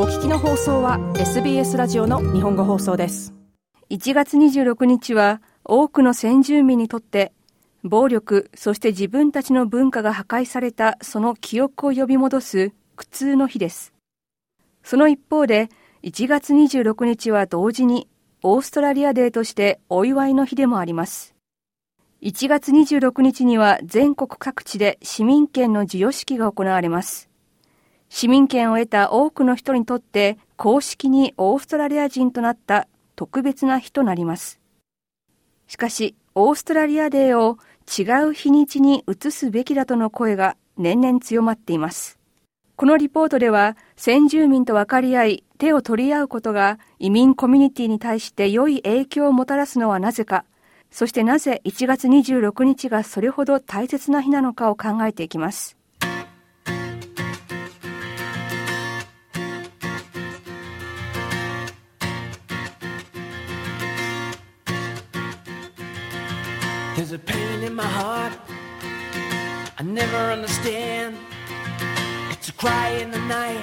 お聞きの放送は SBS ラジオの日本語放送です。1月26日は多くの先住民にとって暴力そして自分たちの文化が破壊されたその記憶を呼び戻す苦痛の日です。その一方で1月26日は同時にオーストラリアデーとしてお祝いの日でもあります。1月26日には全国各地で市民権の授与式が行われます。市民権を得た多くの人にとって公式にオーストラリア人となった特別な日となります。しかし、オーストラリアデーを違う日にちに移すべきだとの声が年々強まっています。このリポートでは、先住民と分かり合い、手を取り合うことが移民コミュニティに対して良い影響をもたらすのはなぜか、そしてなぜ1月26日がそれほど大切な日なのかを考えていきます。There's a pain in my heart I never understand It's a cry in the night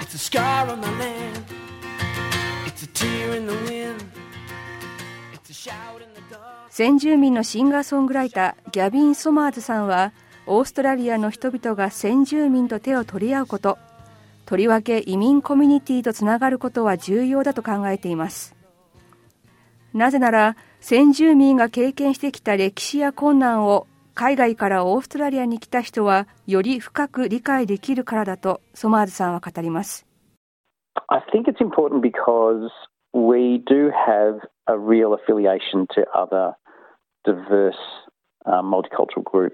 It's a scar on the land It's a tear in the wind It's a shout in the dark 先住民のシンガーソングライターギャビン・ソマーズさんはオーストラリアの人々が先住民と手を取り合うこととりわけ移民コミュニティとつながることは重要だと考えていますなぜなら先住民が経験してきた歴史や困難を海外からオーストラリアに来た人はより深く理解できるからだとソマーズさんは語ります。I think it's important because we do have a real affiliation to other diverse、uh, multicultural groups.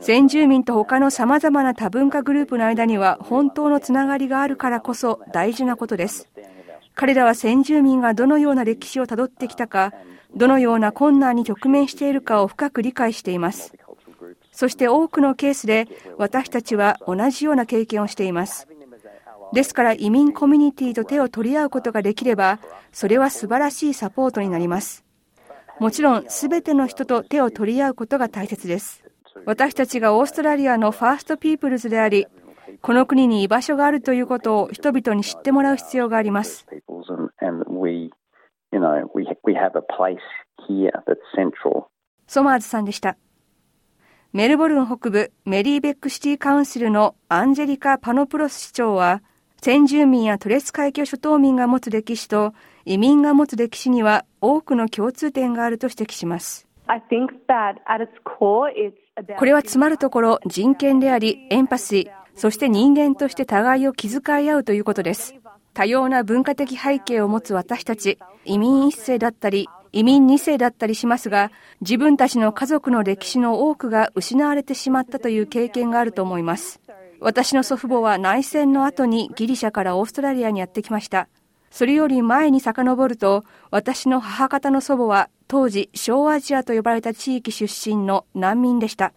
先住民と他のさまざまな多文化グループの間には本当のつながりがあるからこそ大事なことです。彼らは先住民がどのような歴史をたどってきたか、どのような困難に直面しているかを深く理解しています。そして多くのケースで私たちは同じような経験をしています。ですから移民コミュニティと手を取り合うことができれば、それは素晴らしいサポートになります。もちろん、すべての人と手を取り合うことが大切です。私たちがオーストラリアのファーストピープルズであり、この国に居場所があるということを人々に知ってもらう必要があります。ソマーズさんでした。メルボルン北部メリーベックシティカウンシルのアンジェリカ・パノプロス市長は、先住民やトレス海峡諸島民が持つ歴史と移民が持つ歴史には多くの共通点があると指摘します。これはつまるところ人権であり、エンパシー、そして人間として互いを気遣い合うということです。多様な文化的背景を持つ私たち、移民一世だったり、移民二世だったりしますが、自分たちの家族の歴史の多くが失われてしまったという経験があると思います。私の祖父母は内戦の後にギリシャからオーストラリアにやってきました。それより前に遡ると、私の母方の祖母は当時小アジアと呼ばれた地域出身の難民でした。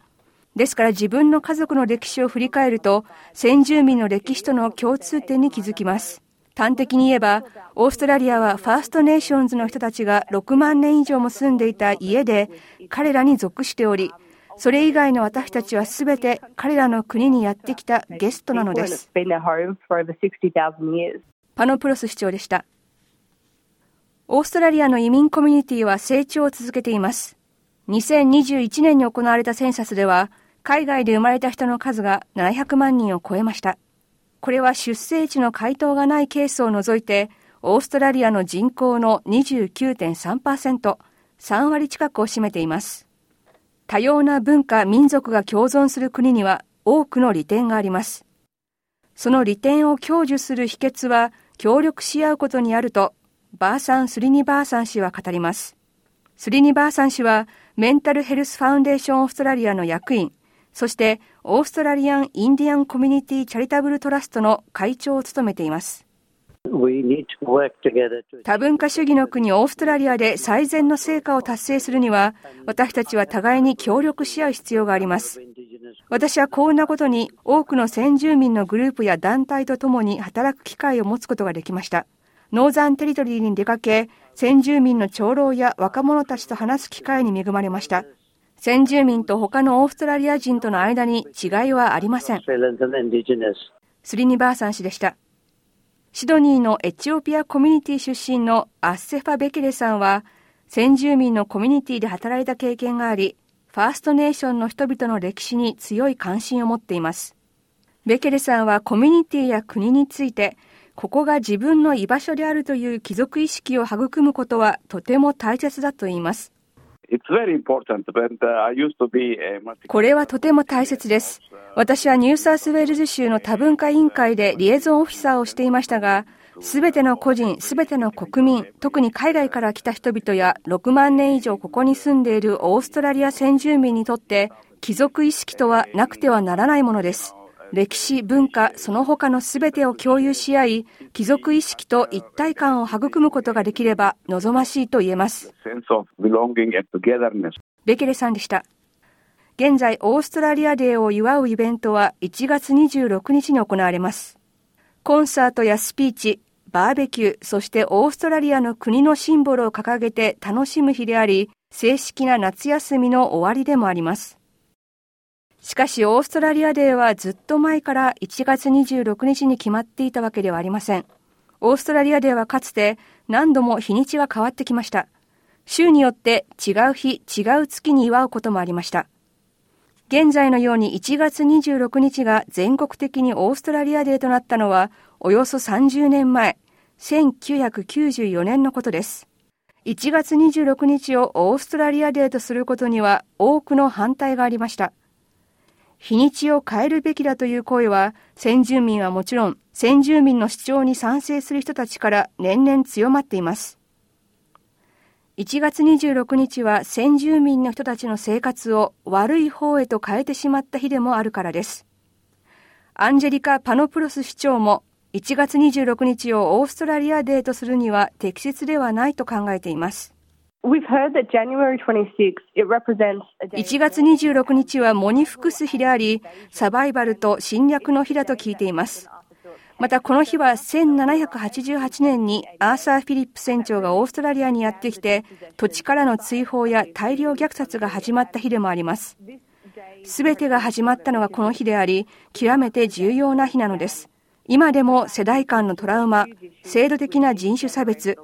ですから自分の家族の歴史を振り返ると、先住民の歴史との共通点に気づきます。端的に言えば、オーストラリアはファーストネーションズの人たちが6万年以上も住んでいた家で、彼らに属しており、それ以外の私たちはすべて彼らの国にやってきたゲストなのです。パノプロス市長でした。オーストラリアの移民コミュニティは成長を続けています。2021年に行われたセンサスでは、海外で生まれた人の数が700万人を超えました。これは出生地の回答がないケースを除いて、オーストラリアの人口の29.3%、3割近くを占めています。多様な文化、民族が共存する国には多くの利点があります。その利点を享受する秘訣は協力し合うことにあると、バーサン・スリニバーサン氏は語ります。スリニバーサン氏はメンタルヘルスファウンデーションオーストラリアの役員、そしてオーストラリアン・インディアン・コミュニティ・チャリタブル・トラストの会長を務めています。多文化主義の国オーストラリアで最善の成果を達成するには、私たちは互いに協力し合う必要があります。私は幸運なことに多くの先住民のグループや団体と共に働く機会を持つことができました。ノーザンテリトリーに出かけ、先住民の長老や若者たちと話す機会に恵まれました。先住民と他のオーストラリア人との間に違いはありません。スリニバーサン氏でした。シドニーのエチオピアコミュニティ出身のアッセファ・ベケレさんは、先住民のコミュニティで働いた経験があり、ファーストネーションの人々の歴史に強い関心を持っています。ベケレさんはコミュニティや国について、ここが自分の居場所であるという貴族意識を育むことはとても大切だと言います。これはとても大切です。私はニューサースウェールズ州の多文化委員会でリエゾンオフィサーをしていましたが、すべての個人、すべての国民、特に海外から来た人々や6万年以上ここに住んでいるオーストラリア先住民にとって、貴族意識とはなくてはならないものです。歴史、文化、その他のすべてを共有し合い、貴族意識と一体感を育むことができれば望ましいと言えます。ベケレさんでした。現在、オーストラリアデーを祝うイベントは1月26日に行われます。コンサートやスピーチ、バーベキュー、そしてオーストラリアの国のシンボルを掲げて楽しむ日であり、正式な夏休みの終わりでもあります。しかし、オーストラリアデーはずっと前から1月26日に決まっていたわけではありません。オーストラリアデーはかつて何度も日にちが変わってきました。週によって違う日、違う月に祝うこともありました。現在のように1月26日が全国的にオーストラリアデーとなったのはおよそ30年前、1994年のことです。1月26日をオーストラリアデーとすることには多くの反対がありました。日にちを変えるべきだという声は、先住民はもちろん、先住民の主張に賛成する人たちから年々強まっています。1月26日は先住民の人たちの生活を悪い方へと変えてしまった日でもあるからです。アンジェリカ・パノプロス市長も1月26日をオーストラリアデーとするには適切ではないと考えています。1月26日はモニフクス日であり、サバイバルと侵略の日だと聞いています。またこの日は1788年にアーサー・フィリップ船長がオーストラリアにやってきて、土地からの追放や大量虐殺が始まった日でもあります。すべてが始まったのがこの日であり、極めて重要な日なのです。今でも世代間のトラウマ、制度的な人種差別、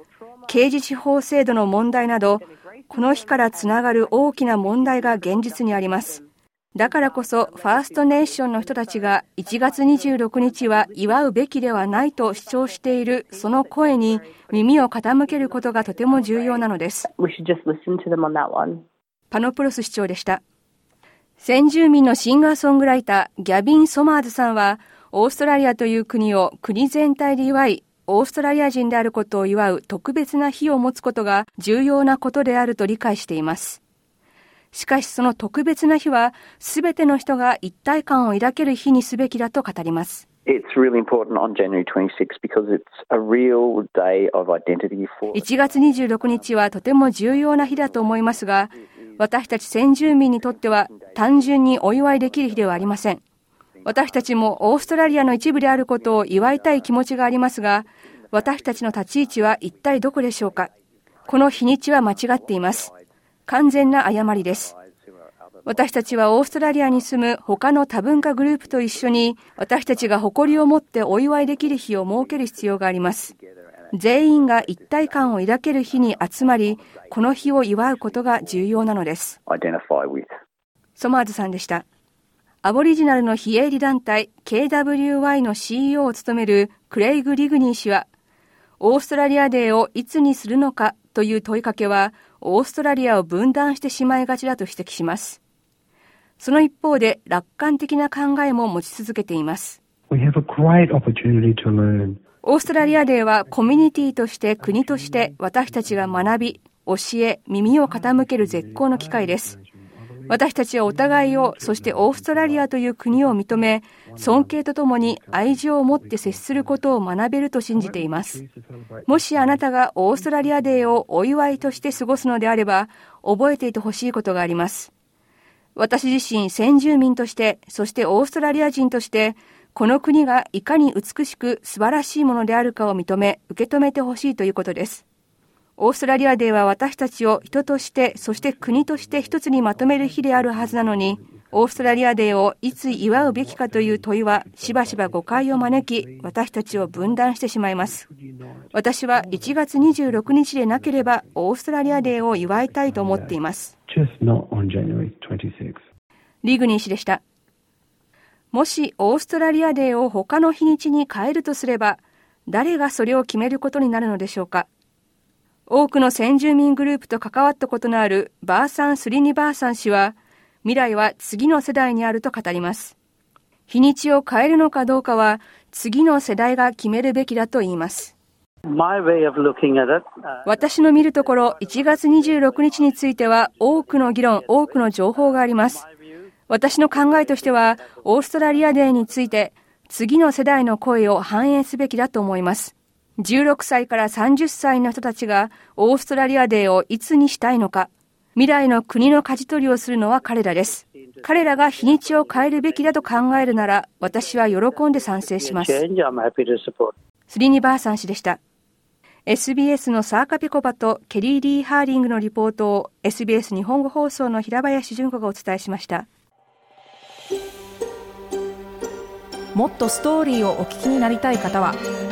刑事司法制度の問題など、この日からつながる大きな問題が現実にあります。だからこそ、ファーストネーションの人たちが1月26日は祝うべきではないと主張しているその声に耳を傾けることがとても重要なのです。パノプロス市長でした。先住民のシンガーソングライター、ギャビン・ソマーズさんは、オーストラリアという国を国全体で祝い、オーストラリア人であることを祝う特別な日を持つことが重要なことであると理解しています。しかしその特別な日は、すべての人が一体感を抱ける日にすべきだと語ります。1月26日はとても重要な日だと思いますが、私たち先住民にとっては単純にお祝いできる日ではありません。私たちもオーストラリアの一部であることを祝いたい気持ちがありますが、私たちの立ち位置は一体どこでしょうか？この日にちは間違っています。完全な誤りです。私たちはオーストラリアに住む他の多文化グループと一緒に私たちが誇りを持ってお祝いできる日を設ける必要があります。全員が一体感を抱ける日に集まり、この日を祝うことが重要なのです。ソマーズさんでした。アボリジナルの非営利団体 KWY の CEO を務めるクレイグ・リグニー氏は、オーストラリアデーをいつにするのかという問いかけは、オーストラリアを分断してしまいがちだと指摘します。その一方で楽観的な考えも持ち続けています。オーストラリアデーはコミュニティとして国として私たちが学び、教え、耳を傾ける絶好の機会です。私たちはお互いを、そしてオーストラリアという国を認め、尊敬とともに愛情を持って接することを学べると信じています。もしあなたがオーストラリアデーをお祝いとして過ごすのであれば、覚えていてほしいことがあります。私自身先住民として、そしてオーストラリア人として、この国がいかに美しく素晴らしいものであるかを認め、受け止めてほしいということです。オーストラリアデーは私たちを人として、そして国として一つにまとめる日であるはずなのに、オーストラリアデーをいつ祝うべきかという問いはしばしば誤解を招き、私たちを分断してしまいます。私は1月26日でなければオーストラリアデーを祝いたいと思っています。リグニー氏でした。もしオーストラリアデーを他の日にちに変えるとすれば、誰がそれを決めることになるのでしょうか？多くの先住民グループと関わったことのあるバーサン・スリニバーサン氏は、未来は次の世代にあると語ります。日にちを変えるのかどうかは、次の世代が決めるべきだと言います。私の見るところ、1月26日については多くの議論、多くの情報があります。私の考えとしては、オーストラリアデーについて、次の世代の声を反映すべきだと思います。16歳から30歳の人たちがオーストラリアデーをいつにしたいのか、未来の国の舵取りをするのは彼らです。彼らが日にちを変えるべきだと考えるなら、私は喜んで賛成します。スリニバーサン氏でした。SBS のサーカピコバとケリー・リー・ハーリングのリポートを SBS 日本語放送の平林純子がお伝えしました。もっとストーリーをお聞きになりたい方は